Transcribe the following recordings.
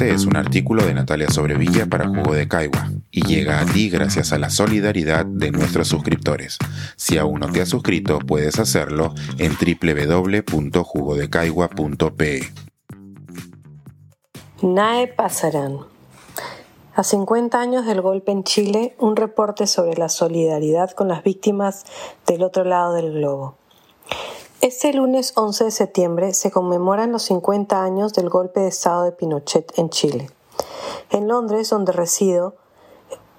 Este es un artículo de Natalia Sobrevilla para Jugo de Caigua y llega a ti gracias a la solidaridad de nuestros suscriptores. Si aún no te has suscrito, puedes hacerlo en www.jugodecaigua.pe. NAE Pasarán. A 50 años del golpe en Chile, un reporte sobre la solidaridad con las víctimas del otro lado del globo. Este lunes 11 de septiembre se conmemoran los 50 años del golpe de Estado de Pinochet en Chile. En Londres, donde resido,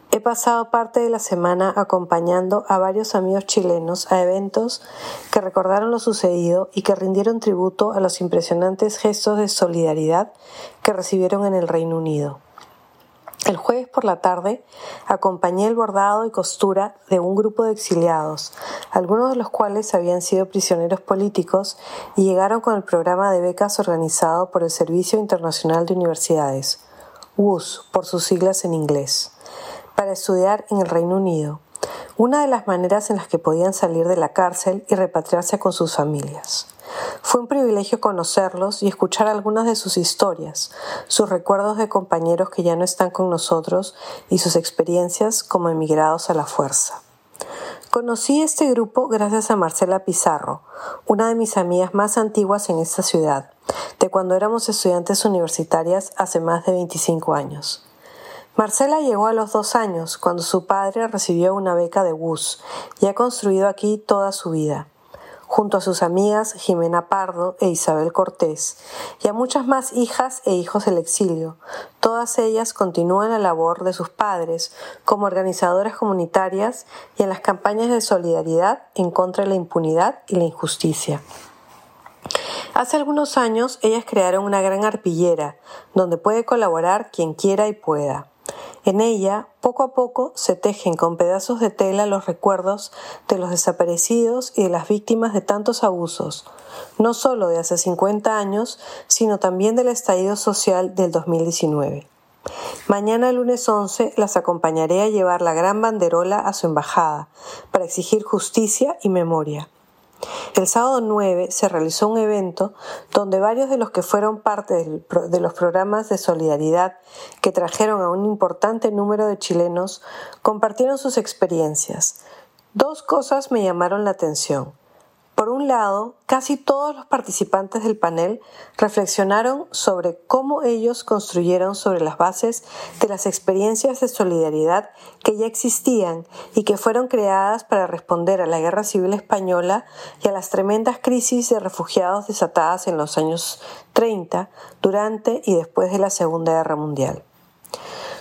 he pasado parte de la semana acompañando a varios amigos chilenos a eventos que recordaron lo sucedido y que rindieron tributo a los impresionantes gestos de solidaridad que recibieron en el Reino Unido. El jueves por la tarde acompañé el bordado y costura de un grupo de exiliados, algunos de los cuales habían sido prisioneros políticos y llegaron con el programa de becas organizado por el Servicio Internacional de Universidades, WUS por sus siglas en inglés, para estudiar en el Reino Unido, una de las maneras en las que podían salir de la cárcel y repatriarse con sus familias. Fue un privilegio conocerlos y escuchar algunas de sus historias, sus recuerdos de compañeros que ya no están con nosotros y sus experiencias como emigrados a la fuerza. Conocí este grupo gracias a Marcela Pizarro, una de mis amigas más antiguas en esta ciudad, de cuando éramos estudiantes universitarias hace más de 25 años. Marcela llegó a los dos años, cuando su padre recibió una beca de WUS y ha construido aquí toda su vida junto a sus amigas Jimena Pardo e Isabel Cortés, y a muchas más hijas e hijos del exilio. Todas ellas continúan la labor de sus padres como organizadoras comunitarias y en las campañas de solidaridad en contra de la impunidad y la injusticia. Hace algunos años ellas crearon una gran arpillera donde puede colaborar quien quiera y pueda. En ella, poco a poco, se tejen con pedazos de tela los recuerdos de los desaparecidos y de las víctimas de tantos abusos, no solo de hace 50 años, sino también del estallido social del 2019. Mañana, lunes 11, las acompañaré a llevar la gran banderola a su embajada para exigir justicia y memoria. El sábado 9 se realizó un evento donde varios de los que fueron parte de los programas de solidaridad que trajeron a un importante número de chilenos compartieron sus experiencias. Dos cosas me llamaron la atención. Por un lado, casi todos los participantes del panel reflexionaron sobre cómo ellos construyeron sobre las bases de las experiencias de solidaridad que ya existían y que fueron creadas para responder a la Guerra Civil Española y a las tremendas crisis de refugiados desatadas en los años 30, durante y después de la Segunda Guerra Mundial.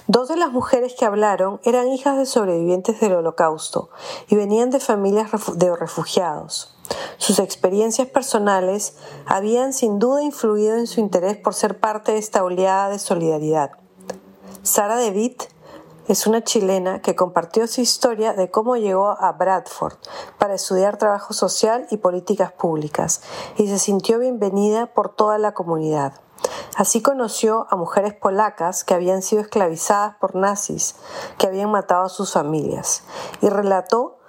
Dos de las mujeres que hablaron eran hijas de sobrevivientes del Holocausto y venían de familias de refugiados. Sus experiencias personales habían sin duda influido en su interés por ser parte de esta oleada de solidaridad. Sara DeWitt es una chilena que compartió su historia de cómo llegó a Bradford para estudiar trabajo social y políticas públicas y se sintió bienvenida por toda la comunidad. Así conoció a mujeres polacas que habían sido esclavizadas por nazis, que habían matado a sus familias, y relató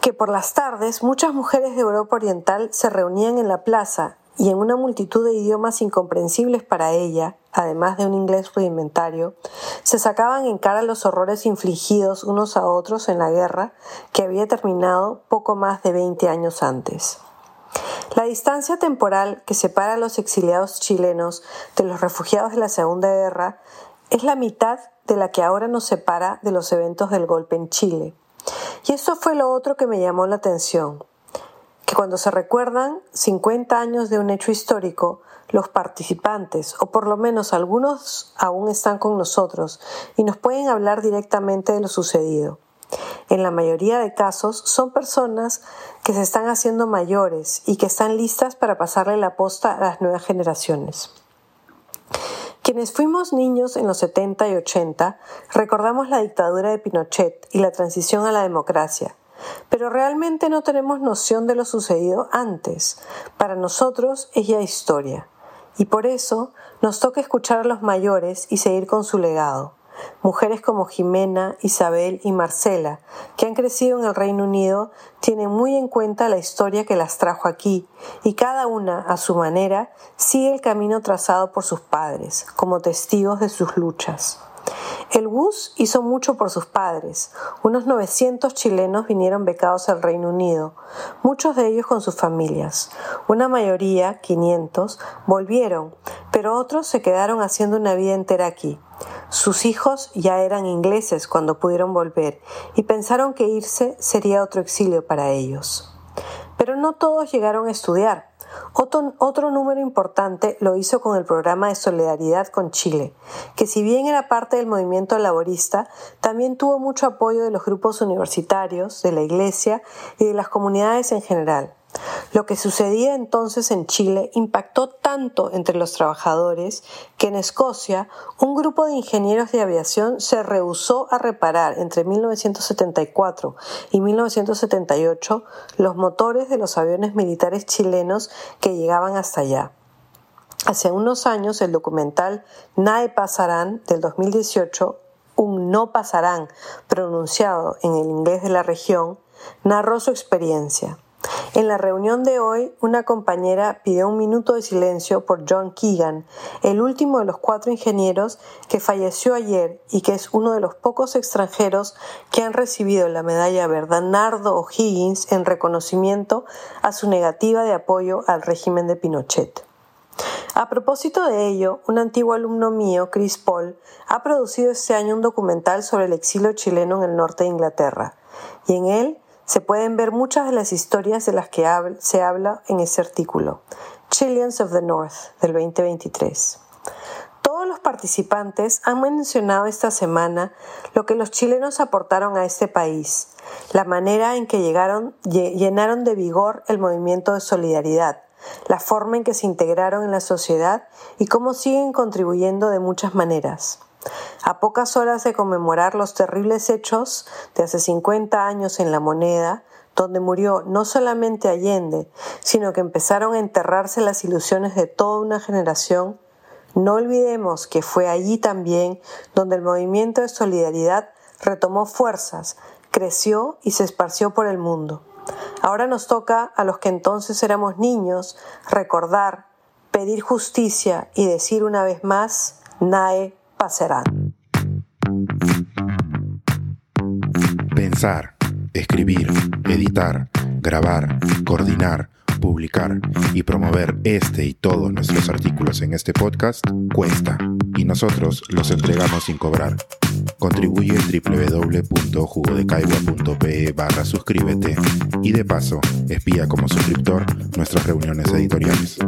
que por las tardes muchas mujeres de Europa Oriental se reunían en la plaza y en una multitud de idiomas incomprensibles para ella, además de un inglés rudimentario, se sacaban en cara los horrores infligidos unos a otros en la guerra que había terminado poco más de 20 años antes. La distancia temporal que separa a los exiliados chilenos de los refugiados de la Segunda Guerra es la mitad de la que ahora nos separa de los eventos del golpe en Chile. Y eso fue lo otro que me llamó la atención, que cuando se recuerdan 50 años de un hecho histórico, los participantes, o por lo menos algunos aún están con nosotros y nos pueden hablar directamente de lo sucedido. En la mayoría de casos son personas que se están haciendo mayores y que están listas para pasarle la posta a las nuevas generaciones. Quienes fuimos niños en los 70 y 80 recordamos la dictadura de Pinochet y la transición a la democracia, pero realmente no tenemos noción de lo sucedido antes. Para nosotros es ya historia, y por eso nos toca escuchar a los mayores y seguir con su legado. Mujeres como Jimena, Isabel y Marcela, que han crecido en el Reino Unido, tienen muy en cuenta la historia que las trajo aquí y cada una, a su manera, sigue el camino trazado por sus padres, como testigos de sus luchas. El WUS hizo mucho por sus padres. Unos 900 chilenos vinieron becados al Reino Unido, muchos de ellos con sus familias. Una mayoría, 500, volvieron, pero otros se quedaron haciendo una vida entera aquí. Sus hijos ya eran ingleses cuando pudieron volver y pensaron que irse sería otro exilio para ellos. Pero no todos llegaron a estudiar. Otro, número importante lo hizo con el programa de solidaridad con Chile, que si bien era parte del movimiento laborista, también tuvo mucho apoyo de los grupos universitarios, de la Iglesia y de las comunidades en general. Lo que sucedía entonces en Chile impactó tanto entre los trabajadores que en Escocia un grupo de ingenieros de aviación se rehusó a reparar entre 1974 y 1978 los motores de los aviones militares chilenos que llegaban hasta allá. Hace unos años el documental Nae Pasarán del 2018, un no pasarán pronunciado en el inglés de la región, narró su experiencia. En la reunión de hoy, una compañera pidió un minuto de silencio por John Keegan, el último de los cuatro ingenieros que falleció ayer y que es uno de los pocos extranjeros que han recibido la medalla Bernardo O'Higgins en reconocimiento a su negativa de apoyo al régimen de Pinochet. A propósito de ello, un antiguo alumno mío, Chris Paul, ha producido este año un documental sobre el exilio chileno en el norte de Inglaterra, y en él se pueden ver muchas de las historias de las que se habla en ese artículo, Chileans of the North, del 2023. Todos los participantes han mencionado esta semana lo que los chilenos aportaron a este país, la manera en que llegaron, llenaron de vigor el movimiento de solidaridad, la forma en que se integraron en la sociedad y cómo siguen contribuyendo de muchas maneras. A pocas horas de conmemorar los terribles hechos de hace 50 años en la moneda, donde murió no solamente Allende, sino que empezaron a enterrarse las ilusiones de toda una generación, no olvidemos que fue allí también donde el movimiento de solidaridad retomó fuerzas, creció y se esparció por el mundo. Ahora nos toca a los que entonces éramos niños recordar, pedir justicia y decir una vez más, NAE pasarán. Pensar, escribir, editar, grabar, coordinar, publicar y promover este y todos nuestros artículos en este podcast cuesta y nosotros los entregamos sin cobrar. Contribuye en www.jugodecaigua.pe barra suscríbete y de paso espía como suscriptor nuestras reuniones editoriales.